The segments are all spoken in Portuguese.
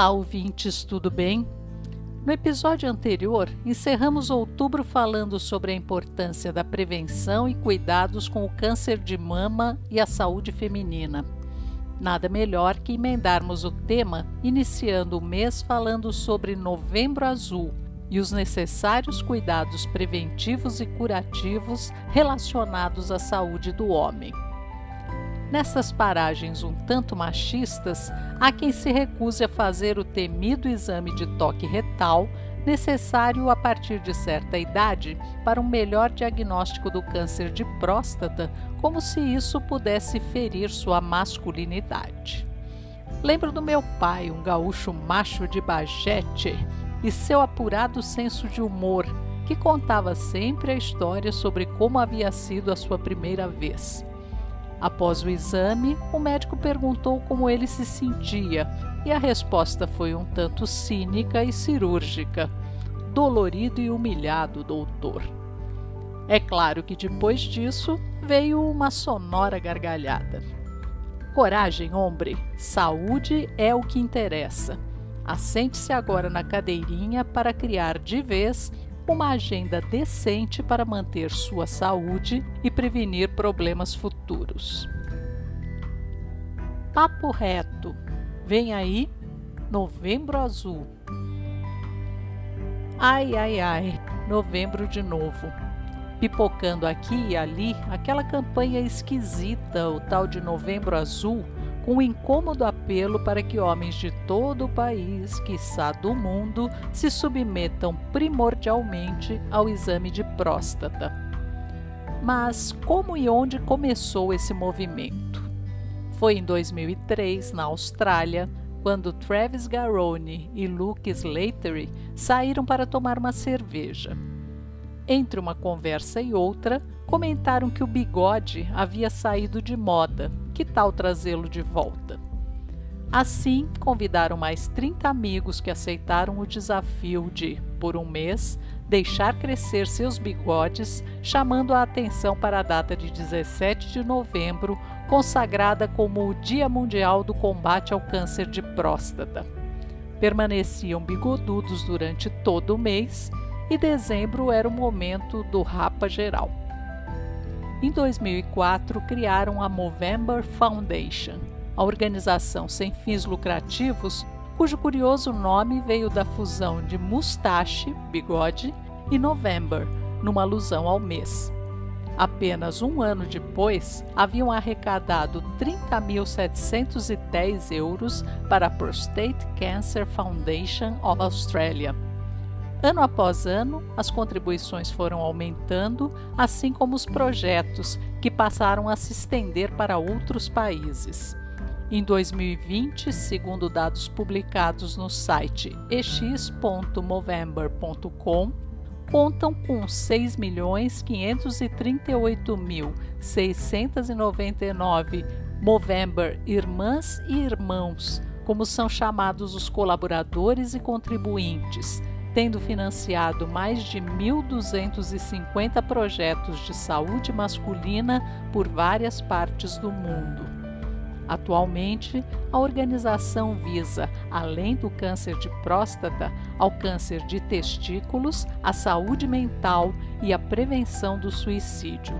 Olá, ouvintes, tudo bem? No episódio anterior, encerramos outubro falando sobre a importância da prevenção e cuidados com o câncer de mama e a saúde feminina. Nada melhor que emendarmos o tema iniciando o mês falando sobre Novembro Azul e os necessários cuidados preventivos e curativos relacionados à saúde do homem. Nessas paragens um tanto machistas, há quem se recuse a fazer o temido exame de toque retal, necessário a partir de certa idade para um melhor diagnóstico do câncer de próstata, como se isso pudesse ferir sua masculinidade. Lembro do meu pai, um gaúcho macho de bajete, e seu apurado senso de humor, que contava sempre a história sobre como havia sido a sua primeira vez. Após o exame, o médico perguntou como ele se sentia e a resposta foi um tanto cínica e cirúrgica. Dolorido e humilhado, doutor. É claro que depois disso veio uma sonora gargalhada. Coragem, homem, saúde é o que interessa. Assente-se agora na cadeirinha para criar de vez uma agenda decente para manter sua saúde e prevenir problemas futuros. Papo reto. Vem aí, Novembro Azul. Ai, ai, ai, novembro de novo. Pipocando aqui e ali aquela campanha esquisita, o tal de Novembro Azul com um incômodo apelo para que homens de todo o país, quiçá do mundo, se submetam primordialmente ao exame de próstata. Mas como e onde começou esse movimento? Foi em 2003, na Austrália, quando Travis Garrone e Luke Slattery saíram para tomar uma cerveja. Entre uma conversa e outra, comentaram que o bigode havia saído de moda. Que tal trazê-lo de volta? Assim, convidaram mais 30 amigos que aceitaram o desafio de, por um mês, deixar crescer seus bigodes, chamando a atenção para a data de 17 de novembro, consagrada como o Dia Mundial do Combate ao Câncer de Próstata. Permaneciam bigodudos durante todo o mês e dezembro era o momento do rapa geral. Em 2004, criaram a Movember Foundation, a organização sem fins lucrativos, cujo curioso nome veio da fusão de mustache, bigode, e November, numa alusão ao mês. Apenas um ano depois, haviam arrecadado 30.710 euros para a Prostate Cancer Foundation of Australia Ano após ano, as contribuições foram aumentando, assim como os projetos, que passaram a se estender para outros países. Em 2020, segundo dados publicados no site ex.movember.com, contam com 6.538.699 Movember irmãs e irmãos, como são chamados os colaboradores e contribuintes, tendo financiado mais de 1.250 projetos de saúde masculina por várias partes do mundo. Atualmente, a organização visa, além do câncer de próstata, ao câncer de testículos, a saúde mental e a prevenção do suicídio.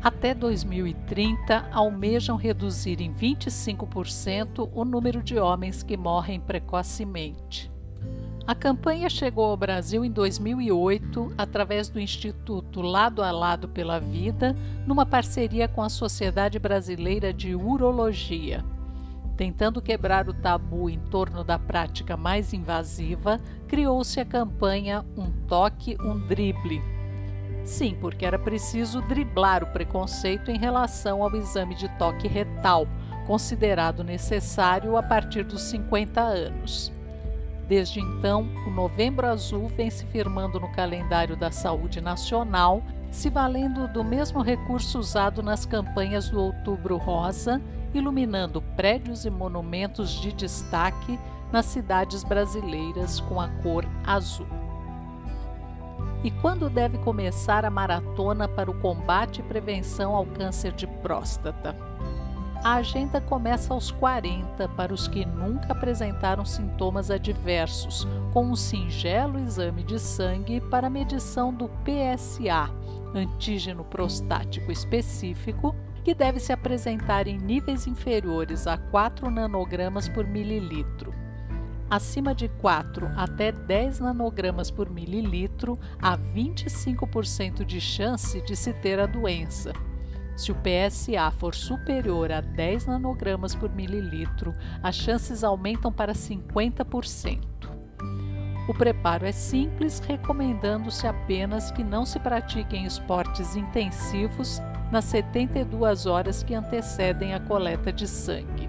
Até 2030, almejam reduzir em 25% o número de homens que morrem precocemente. A campanha chegou ao Brasil em 2008 através do Instituto Lado a Lado pela Vida, numa parceria com a Sociedade Brasileira de Urologia. Tentando quebrar o tabu em torno da prática mais invasiva, criou-se a campanha Um Toque, um Drible. Sim, porque era preciso driblar o preconceito em relação ao exame de toque retal, considerado necessário a partir dos 50 anos. Desde então, o Novembro Azul vem se firmando no calendário da saúde nacional, se valendo do mesmo recurso usado nas campanhas do Outubro Rosa, iluminando prédios e monumentos de destaque nas cidades brasileiras com a cor azul. E quando deve começar a maratona para o combate e prevenção ao câncer de próstata? A agenda começa aos 40 para os que nunca apresentaram sintomas adversos, com um singelo exame de sangue para medição do PSA, antígeno prostático específico, que deve se apresentar em níveis inferiores a 4 nanogramas por mililitro. Acima de 4 até 10 nanogramas por mililitro, há 25% de chance de se ter a doença. Se o PSA for superior a 10 nanogramas por mililitro, as chances aumentam para 50%. O preparo é simples, recomendando-se apenas que não se pratiquem esportes intensivos nas 72 horas que antecedem a coleta de sangue.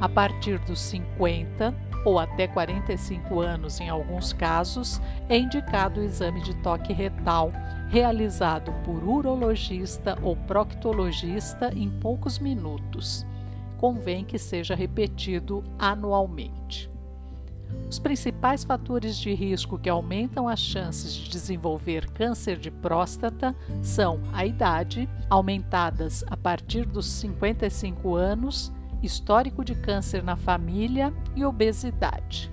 A partir dos 50, ou até 45 anos em alguns casos, é indicado o exame de toque retal, realizado por urologista ou proctologista em poucos minutos. Convém que seja repetido anualmente. Os principais fatores de risco que aumentam as chances de desenvolver câncer de próstata são a idade, aumentadas a partir dos 55 anos, histórico de câncer na família e obesidade.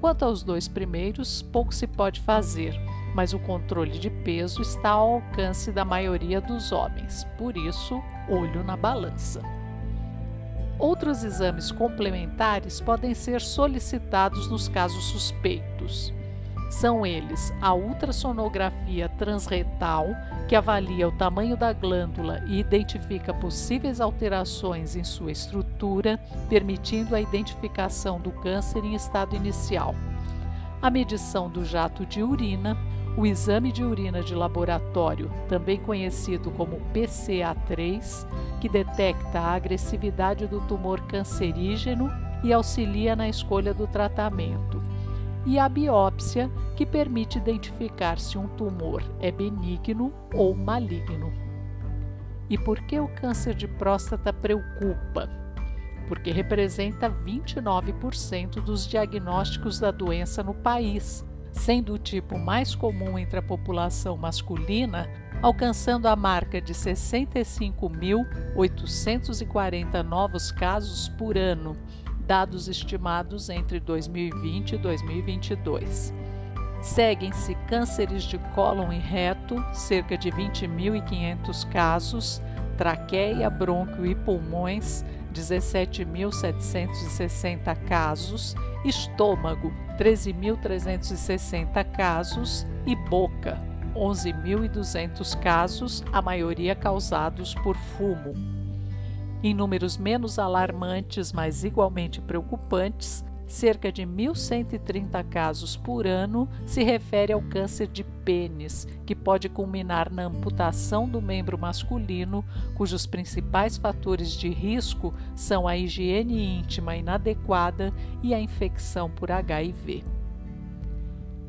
Quanto aos dois primeiros, pouco se pode fazer, mas o controle de peso está ao alcance da maioria dos homens, por isso, olho na balança. Outros exames complementares podem ser solicitados nos casos suspeitos. São eles a ultrassonografia transretal, que avalia o tamanho da glândula e identifica possíveis alterações em sua estrutura, permitindo a identificação do câncer em estado inicial. A medição do jato de urina, o exame de urina de laboratório, também conhecido como PCA3, que detecta a agressividade do tumor cancerígeno e auxilia na escolha do tratamento e a biópsia, que permite identificar se um tumor é benigno ou maligno. E por que o câncer de próstata preocupa? Porque representa 29% dos diagnósticos da doença no país, sendo o tipo mais comum entre a população masculina, alcançando a marca de 65.840 novos casos por ano dados estimados entre 2020 e 2022. Seguem-se cânceres de cólon e reto, cerca de 20.500 casos, traqueia, brônquio e pulmões, 17.760 casos, estômago, 13.360 casos e boca, 11.200 casos, a maioria causados por fumo. Em números menos alarmantes, mas igualmente preocupantes, cerca de 1.130 casos por ano se refere ao câncer de pênis, que pode culminar na amputação do membro masculino, cujos principais fatores de risco são a higiene íntima inadequada e a infecção por HIV.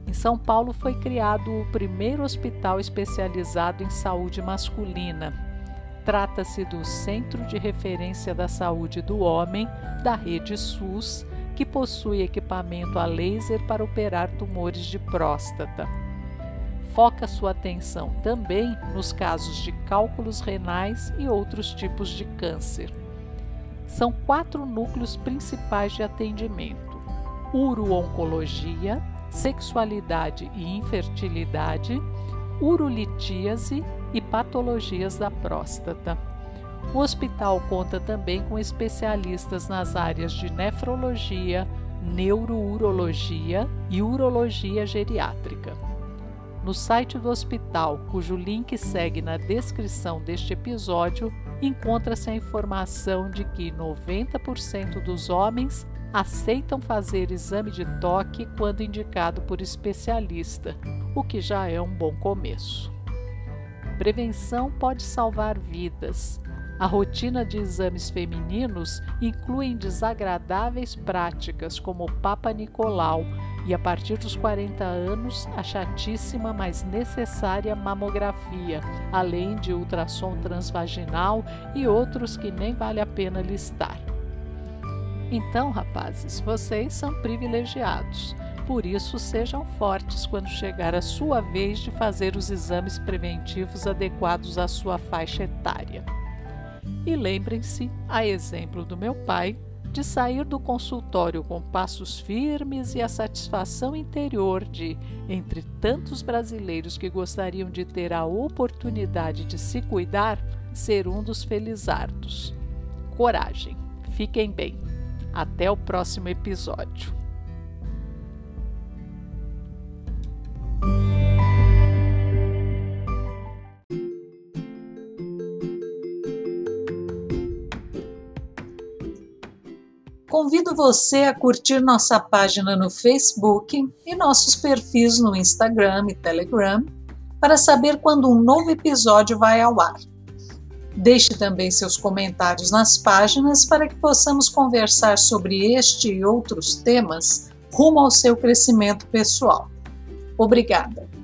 Em São Paulo foi criado o primeiro hospital especializado em saúde masculina, Trata-se do Centro de Referência da Saúde do Homem, da rede SUS, que possui equipamento a laser para operar tumores de próstata. Foca sua atenção também nos casos de cálculos renais e outros tipos de câncer. São quatro núcleos principais de atendimento: uro-oncologia, sexualidade e infertilidade, urolitíase e patologias da próstata. O hospital conta também com especialistas nas áreas de nefrologia, neurourologia e urologia geriátrica. No site do hospital, cujo link segue na descrição deste episódio, encontra-se a informação de que 90% dos homens aceitam fazer exame de toque quando indicado por especialista, o que já é um bom começo. Prevenção pode salvar vidas. A rotina de exames femininos inclui desagradáveis práticas como o Papa Nicolau e, a partir dos 40 anos, a chatíssima, mas necessária mamografia, além de ultrassom transvaginal e outros que nem vale a pena listar. Então, rapazes, vocês são privilegiados. Por isso, sejam fortes quando chegar a sua vez de fazer os exames preventivos adequados à sua faixa etária. E lembrem-se, a exemplo do meu pai, de sair do consultório com passos firmes e a satisfação interior de, entre tantos brasileiros que gostariam de ter a oportunidade de se cuidar, ser um dos felizardos. Coragem, fiquem bem. Até o próximo episódio. Convido você a curtir nossa página no Facebook e nossos perfis no Instagram e Telegram para saber quando um novo episódio vai ao ar. Deixe também seus comentários nas páginas para que possamos conversar sobre este e outros temas rumo ao seu crescimento pessoal. Obrigada!